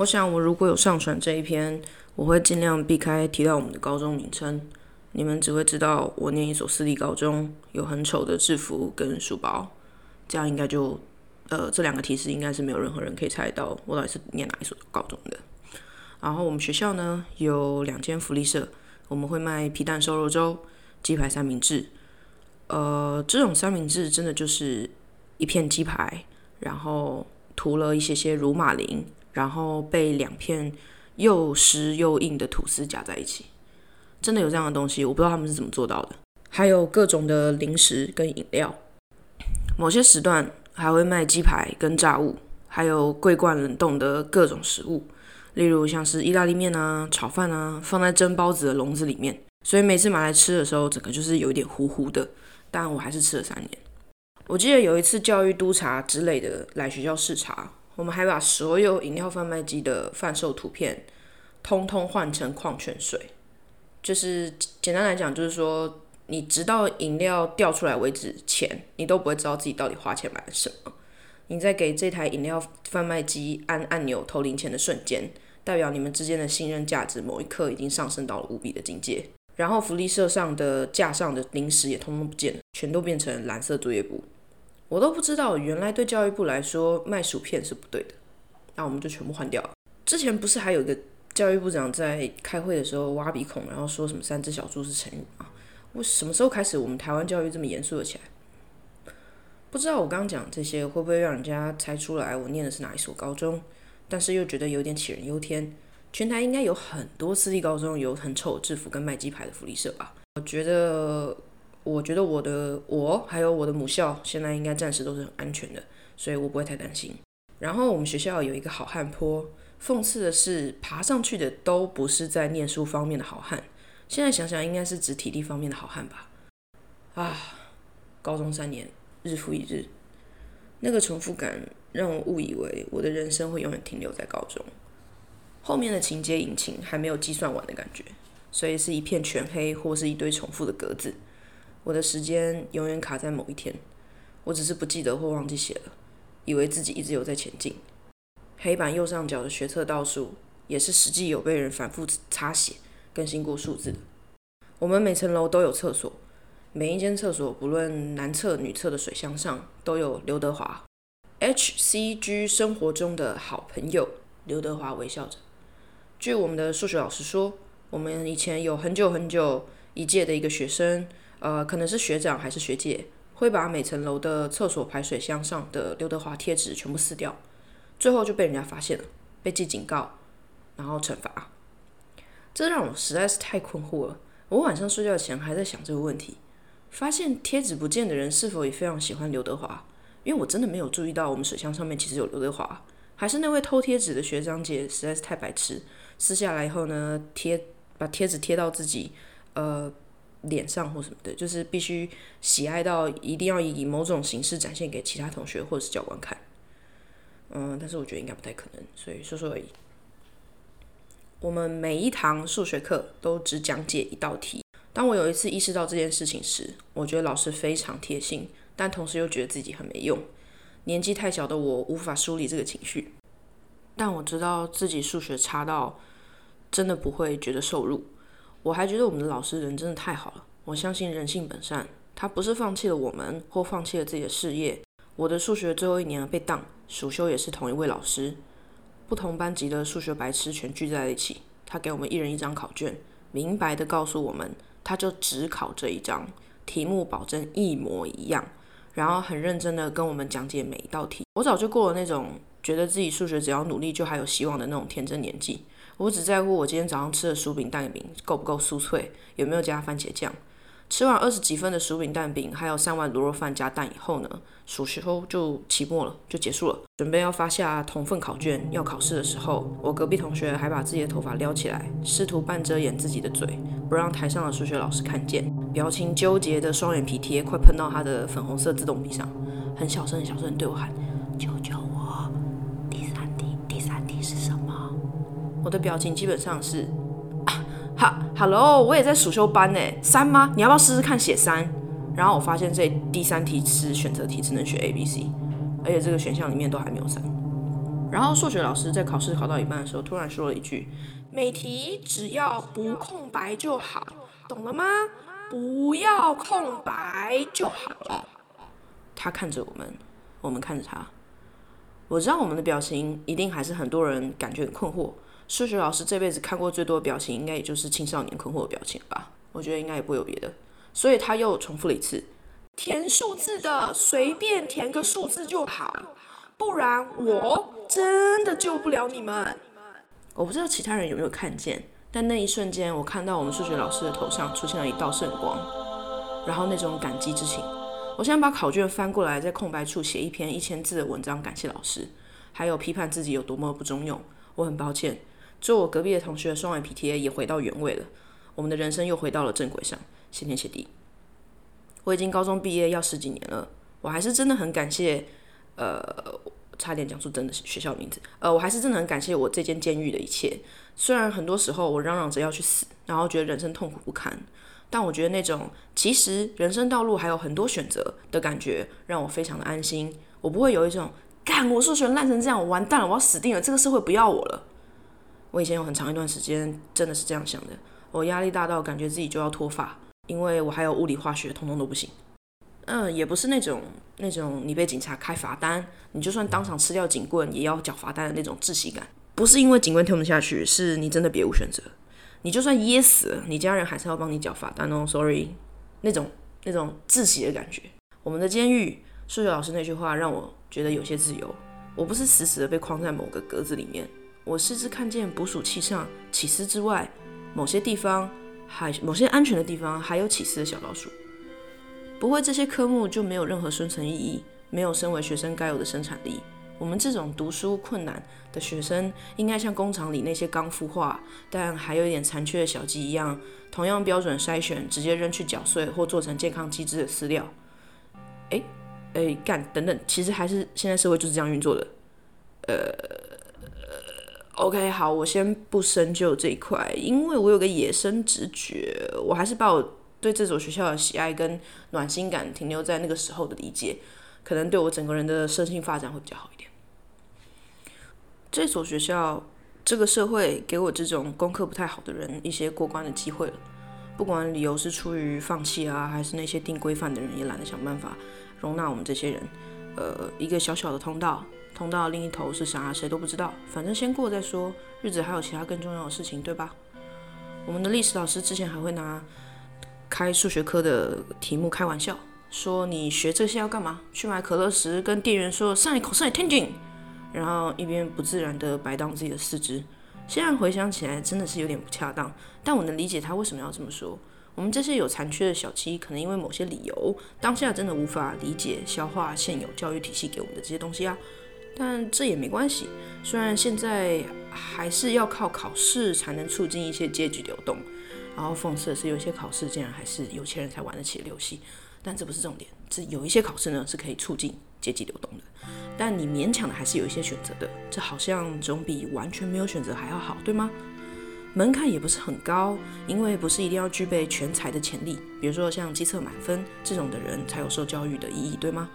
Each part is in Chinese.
我想，我如果有上传这一篇，我会尽量避开提到我们的高中名称，你们只会知道我念一所私立高中，有很丑的制服跟书包，这样应该就，呃，这两个提示应该是没有任何人可以猜到我到底是念哪一所高中的。然后我们学校呢有两间福利社，我们会卖皮蛋瘦肉粥、鸡排三明治。呃，这种三明治真的就是一片鸡排，然后涂了一些些乳马林，然后被两片又湿又硬的吐司夹在一起。真的有这样的东西，我不知道他们是怎么做到的。还有各种的零食跟饮料，某些时段还会卖鸡排跟炸物，还有桂冠冷冻的各种食物，例如像是意大利面啊、炒饭啊，放在蒸包子的笼子里面。所以每次买来吃的时候，整个就是有一点糊糊的。但我还是吃了三年。我记得有一次教育督察之类的来学校视察，我们还把所有饮料贩卖机的贩售图片通通换成矿泉水。就是简单来讲，就是说你直到饮料掉出来为止前，你都不会知道自己到底花钱买了什么。你在给这台饮料贩卖机按按钮投零钱的瞬间，代表你们之间的信任价值某一刻已经上升到了无比的境界。然后福利社上的架上的零食也通通不见了，全都变成蓝色作业簿。我都不知道，原来对教育部来说卖薯片是不对的。那我们就全部换掉了。之前不是还有一个教育部长在开会的时候挖鼻孔，然后说什么“三只小猪”是成语啊？我什么时候开始我们台湾教育这么严肃了起来？不知道我刚刚讲这些会不会让人家猜出来我念的是哪一所高中？但是又觉得有点杞人忧天。全台应该有很多私立高中有很丑制服跟卖鸡排的福利社吧？我觉得，我觉得我的我还有我的母校现在应该暂时都是很安全的，所以我不会太担心。然后我们学校有一个好汉坡，讽刺的是爬上去的都不是在念书方面的好汉，现在想想应该是指体力方面的好汉吧？啊，高中三年日复一日，那个重复感让我误以为我的人生会永远停留在高中。后面的情节引擎还没有计算完的感觉，所以是一片全黑或是一堆重复的格子。我的时间永远卡在某一天，我只是不记得或忘记写了，以为自己一直有在前进。黑板右上角的学测倒数也是实际有被人反复擦写、更新过数字的。我们每层楼都有厕所，每一间厕所不论男厕女厕的水箱上都有刘德华。H C G 生活中的好朋友刘德华微笑着。据我们的数学老师说，我们以前有很久很久一届的一个学生，呃，可能是学长还是学姐，会把每层楼的厕所排水箱上的刘德华贴纸全部撕掉，最后就被人家发现了，被记警告，然后惩罚。这让我实在是太困惑了。我晚上睡觉前还在想这个问题：发现贴纸不见的人是否也非常喜欢刘德华？因为我真的没有注意到我们水箱上面其实有刘德华，还是那位偷贴纸的学长姐实在是太白痴。撕下来以后呢，贴把贴纸贴到自己呃脸上或什么的，就是必须喜爱到一定要以某种形式展现给其他同学或者是教官看。嗯，但是我觉得应该不太可能，所以说说而已。我们每一堂数学课都只讲解一道题。当我有一次意识到这件事情时，我觉得老师非常贴心，但同时又觉得自己很没用。年纪太小的我无法梳理这个情绪，但我知道自己数学差到。真的不会觉得受辱，我还觉得我们的老师人真的太好了。我相信人性本善，他不是放弃了我们或放弃了自己的事业。我的数学最后一年被当，暑修也是同一位老师，不同班级的数学白痴全聚在一起，他给我们一人一张考卷，明白的告诉我们，他就只考这一张，题目保证一模一样，然后很认真的跟我们讲解每一道题。我早就过了那种觉得自己数学只要努力就还有希望的那种天真年纪。我只在乎我今天早上吃的薯饼蛋饼够不够酥脆，有没有加番茄酱。吃完二十几分的薯饼蛋饼，还有三碗卤肉饭加蛋以后呢，暑修就期末了，就结束了。准备要发下同份考卷，要考试的时候，我隔壁同学还把自己的头发撩起来，试图半遮掩自己的嘴，不让台上的数学老师看见。表情纠结的双眼皮贴快喷到他的粉红色自动笔上，很小声很小声对我喊：“求求我，第三题，第三题是什么？”我的表情基本上是，哈，Hello，我也在暑修班呢，三吗？你要不要试试看写三？然后我发现这第三题是选择题，只能选 A、B、C，而且这个选项里面都还没有三。然后数学老师在考试考到一半的时候，突然说了一句：“每题只要不空白就好，懂了吗？不要空白就好了。”他看着我们，我们看着他。我知道我们的表情一定还是很多人感觉很困惑。数学老师这辈子看过最多的表情，应该也就是青少年困惑的表情吧？我觉得应该也不会有别的。所以他又重复了一次：“填数字的随便填个数字就好，不然我。”真的救不了你们。我不知道其他人有没有看见，但那一瞬间，我看到我们数学老师的头上出现了一道圣光，然后那种感激之情。我现在把考卷翻过来，在空白处写一篇一千字的文章，感谢老师，还有批判自己有多么不中用。我很抱歉。就我隔壁的同学双眼皮贴也回到原位了，我们的人生又回到了正轨上。谢天谢地，我已经高中毕业要十几年了，我还是真的很感谢，呃。差点讲出真的学校名字，呃，我还是真的很感谢我这间监狱的一切。虽然很多时候我嚷嚷着要去死，然后觉得人生痛苦不堪，但我觉得那种其实人生道路还有很多选择的感觉，让我非常的安心。我不会有一种干我数学烂成这样，我完蛋了，我要死定了，这个社会不要我了。我以前有很长一段时间真的是这样想的，我压力大到感觉自己就要脱发，因为我还有物理化学通通都不行。嗯，也不是那种那种你被警察开罚单，你就算当场吃掉警棍也要缴罚单的那种窒息感。不是因为警棍听不下去，是你真的别无选择。你就算噎死了，你家人还是要帮你缴罚单哦。Sorry，那种那种窒息的感觉。我们的监狱，数学老师那句话让我觉得有些自由。我不是死死的被框在某个格子里面，我甚至看见捕鼠器上起司之外，某些地方还某些安全的地方还有起司的小老鼠。不会，这些科目就没有任何生存意义，没有身为学生该有的生产力。我们这种读书困难的学生，应该像工厂里那些刚孵化但还有一点残缺的小鸡一样，同样标准筛选，直接扔去搅碎或做成健康机制的饲料。哎哎，干等等，其实还是现在社会就是这样运作的。呃，OK，好，我先不深究这一块，因为我有个野生直觉，我还是把我。对这所学校的喜爱跟暖心感停留在那个时候的理解，可能对我整个人的身心发展会比较好一点。这所学校，这个社会给我这种功课不太好的人一些过关的机会了。不管理由是出于放弃啊，还是那些定规范的人也懒得想办法容纳我们这些人。呃，一个小小的通道，通道另一头是啥，谁都不知道。反正先过再说，日子还有其他更重要的事情，对吧？我们的历史老师之前还会拿。开数学课的题目开玩笑说：“你学这些要干嘛？去买可乐时跟店员说上一口上一天井，然后一边不自然地摆荡自己的四肢。现在回想起来真的是有点不恰当，但我能理解他为什么要这么说。我们这些有残缺的小鸡，可能因为某些理由，当下真的无法理解消化现有教育体系给我们的这些东西啊。但这也没关系，虽然现在还是要靠考试才能促进一些阶级流动。”然后讽刺的是，有些考试竟然还是有钱人才玩得起的游戏，但这不是重点。这有一些考试呢是可以促进阶级流动的，但你勉强的还是有一些选择的，这好像总比完全没有选择还要好，对吗？门槛也不是很高，因为不是一定要具备全才的潜力，比如说像机测满分这种的人才有受教育的意义，对吗？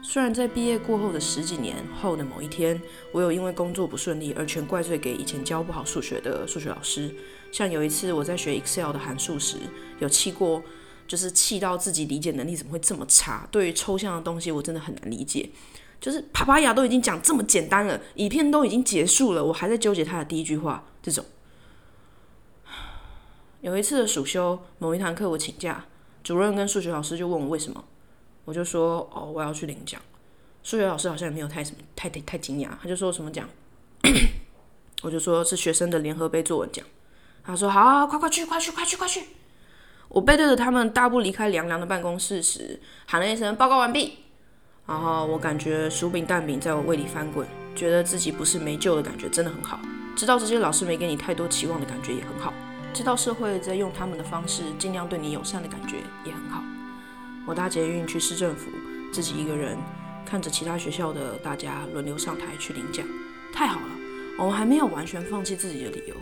虽然在毕业过后的十几年后的某一天，我有因为工作不顺利而全怪罪给以前教不好数学的数学老师。像有一次我在学 Excel 的函数时，有气过，就是气到自己理解能力怎么会这么差？对于抽象的东西，我真的很难理解。就是帕帕亚都已经讲这么简单了，影片都已经结束了，我还在纠结他的第一句话。这种。有一次的暑修，某一堂课我请假，主任跟数学老师就问我为什么。我就说哦，我要去领奖。数学老师好像也没有太什么太太太惊讶，他就说什么奖？我就说是学生的联合杯作文奖。他说好，快快去，快去，快去，快去！我背对着他们大步离开凉凉的办公室时，喊了一声报告完毕。然后我感觉薯饼蛋饼在我胃里翻滚，觉得自己不是没救的感觉真的很好。知道这些老师没给你太多期望的感觉也很好。知道社会在用他们的方式尽量对你友善的感觉也很好。我大姐运去市政府自己一个人看着其他学校的大家轮流上台去领奖太好了我还没有完全放弃自己的理由。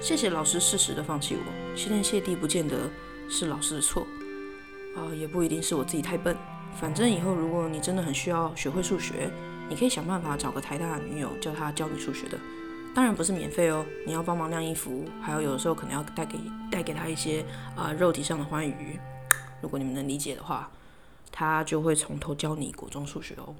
谢谢老师适时的放弃我谢天谢地不见得是老师的错啊也不一定是我自己太笨。反正以后如果你真的很需要学会数学你可以想办法找个台大的女友叫她教你数学的。当然不是免费哦你要帮忙晾衣服还有有的时候可能要带给带给她一些啊肉体上的欢愉。如果你们能理解的话他就会从头教你国中数学哦。